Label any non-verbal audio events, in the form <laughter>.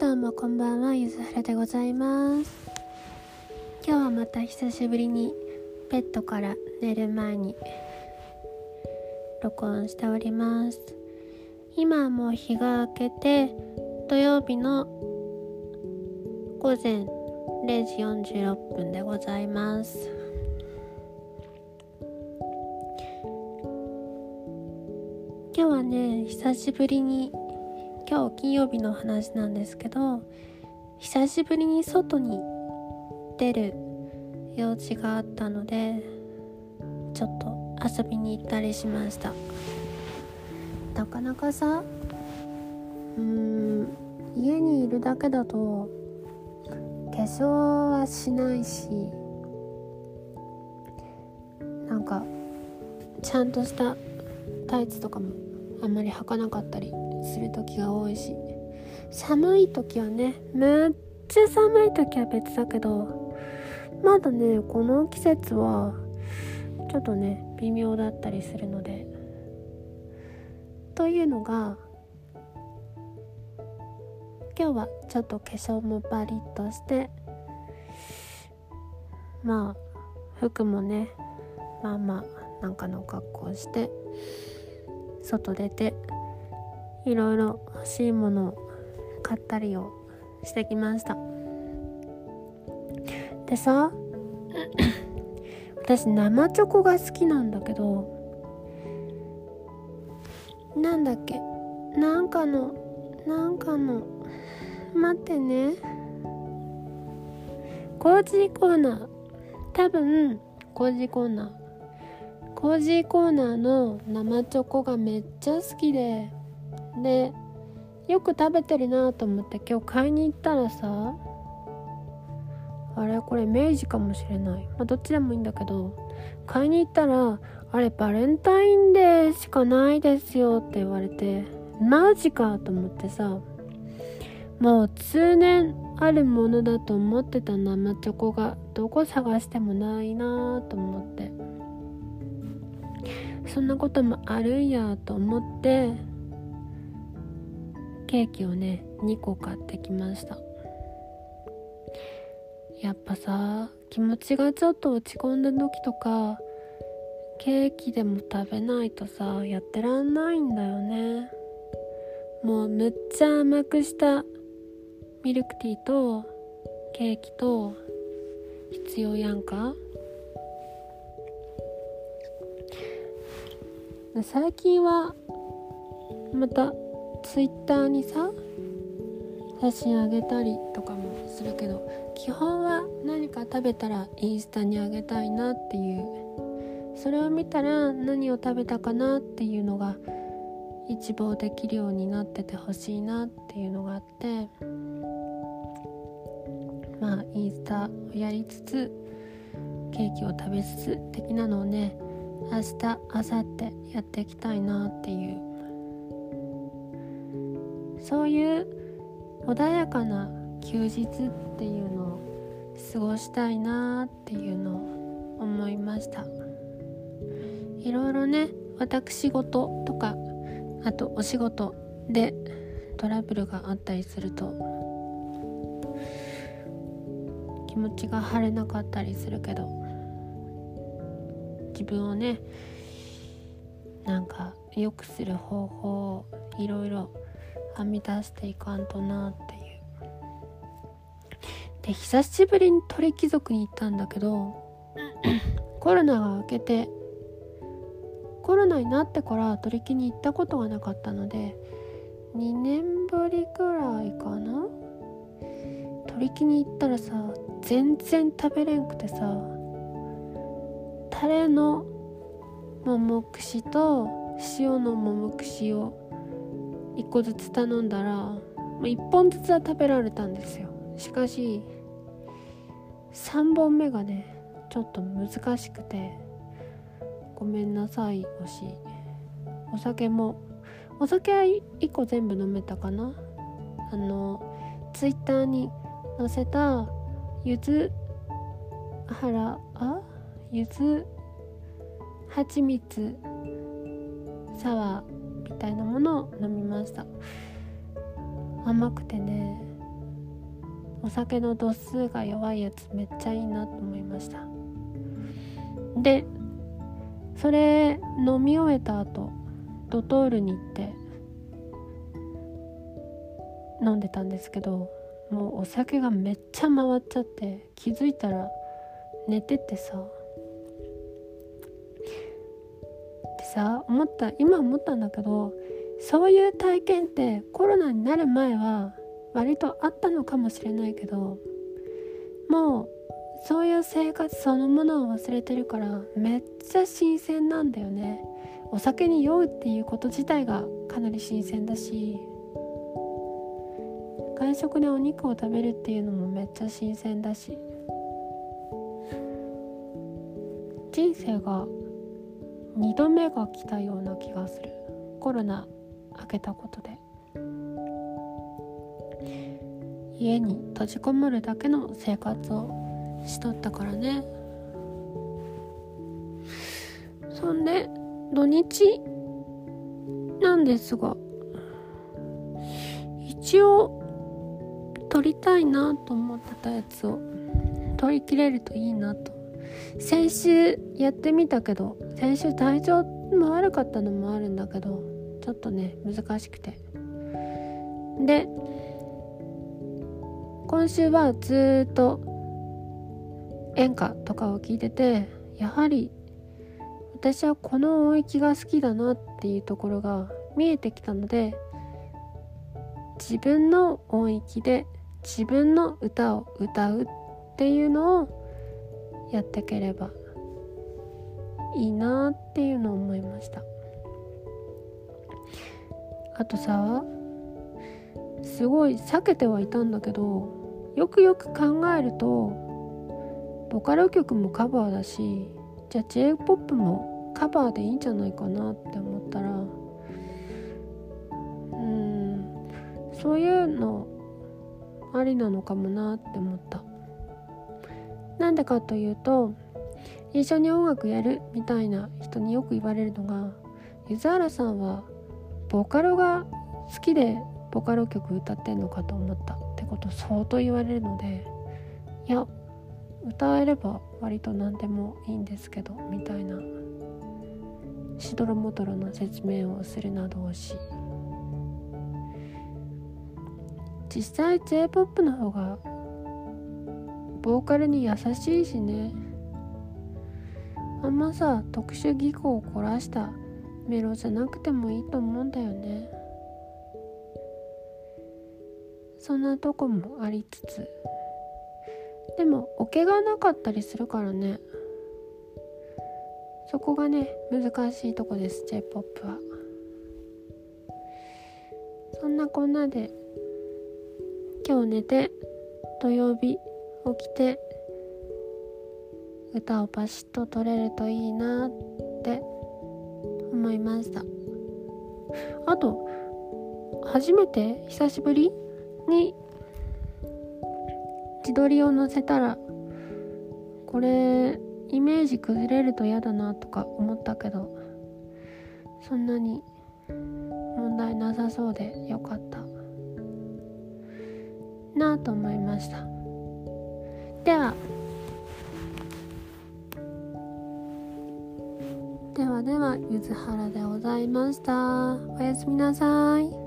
どうもこんばんはゆずはらでございます。今日はまた久しぶりにベッドから寝る前に録音しております。今はもう日が明けて土曜日の午前0時46分でございます。今日はね久しぶりに今日金曜日の話なんですけど久しぶりに外に出る用事があったのでちょっと遊びに行ったりしました。なかなかさうーん家にいるだけだと化粧はしないしなんかちゃんとしたタイツとかもあんまり履かなかったりする時が多いし。寒い時はねめっちゃ寒い時は別だけどまだねこの季節はちょっとね微妙だったりするので。というのが今日はちょっと化粧もバリッとしてまあ服もねまあまあなんかの格好して外出ていろいろ欲しいものを買ったりをしてきました。でさ <coughs> 私生チョコが好きなんだけどなんだっけなんかのなんかの待ってね。コージーコーナー。多分コージーコーナー。コージーコーナーの生チョコがめっちゃ好きで。でよく食べてるなと思って今日買いに行ったらさあれこれ明治かもしれない。まあどっちでもいいんだけど買いに行ったらあれバレンタインデーしかないですよって言われてマジかと思ってさもう通年あるものだと思ってた生チョコがどこ探してもないなと思って。そんなこともあるんやと思ってケーキをね2個買ってきました。やっぱさ気持ちがちょっと落ち込んだ時とかケーキでも食べないとさやってらんないんだよね。もうむっちゃ甘くしたミルクティーとケーキと必要やんか。最近はまたツイッターにさ写真あげたりとかもするけど基本は何か食べたらインスタにあげたいなっていう。それを見たら何を食べたかなっていうのが一望できるようになっててほしいなっていうのがあってまあインスタをやりつつケーキを食べつつ的なのをね明日明後日やっていきたいなっていうそういう穏やかな休日っていうのを過ごしたいなっていうのを思いました。いろいろね私事とかあとお仕事でトラブルがあったりすると気持ちが晴れなかったりするけど自分をねなんか良くする方法をいろいろ編み出していかんとなっていう。で久しぶりに鳥貴族に行ったんだけどコロナが明けてコロナになってから鳥貴に行ったことがなかったので2年ぶりくらいかな？鳥貴に行ったらさ全然食べれんくてさタレの桃串と塩の桃串を1個ずつ頼んだらま1本ずつは食べられたんですよ。しかし3本目がねちょっと難しくてごめんなさいおし。お酒もお酒は1個全部飲めたかな。あのツイッターに載せたゆずはらあ？ゆずはちみつサワーみたいなものを飲みました。甘くてねお酒の度数が弱いやつめっちゃいいなと思いました。でそれ飲み終えた後ドトールに行って飲んでたんですけどもうお酒がめっちゃ回っちゃって気づいたら寝ててささ思った今思ったんだけどそういう体験ってコロナになる前は割とあったのかもしれないけどもうそういう生活そのものを忘れてるからめっちゃ新鮮なんだよね。お酒に酔うっていうこと自体がかなり新鮮だし外食でお肉を食べるっていうのもめっちゃ新鮮だし人生が2度目が来たような気がする。コロナ明けたことで。家に閉じこもるだけの生活をしとったからね。そんで土日なんですが一応撮りたいなと思ってたやつを撮りきれるといいなと先週やってみたけど先週体調も悪かったのもあるんだけどちょっとね難しくて。で今週はずっと演歌とかを聞いててやはり私はこの音域が好きだなっていうところが見えてきたので自分の音域で自分の歌を歌うっていうのをやってければいいなっていうのを思いました。あとさすごい避けてはいたんだけどよくよく考えるとボカロ曲もカバーだしじゃあ J−POP もカバーでいいんじゃないかなって思ったらうんそういうのありなのかもなって思った。なんでかというと一緒に音楽やるみたいな人によく言われるのが湯沢原さんはボカロが好きでボカロ曲歌ってんのかと思ったってこと相当言われるのでいや歌えれば割と何でもいいんですけどみたいなしどろもどろな説明をするなどをし。実際 J−POP の方がボーカルに優しいしね。あんまさ特殊技巧を凝らしたメロじゃなくてもいいと思うんだよね。そんなとこもありつつ。でもおけがなかったりするからね。そこがね難しいとこです j p o p は。そんなこんなで今日寝て土曜日起きて歌をパシッと撮れるといいなって思いました。あと初めて久しぶりに自撮りを載せたらこれイメージ崩れると嫌だなとか思ったけどそんなに問題なさそうでよかったなあと思いました。では。ではではゆずはらでございました。おやすみなさい。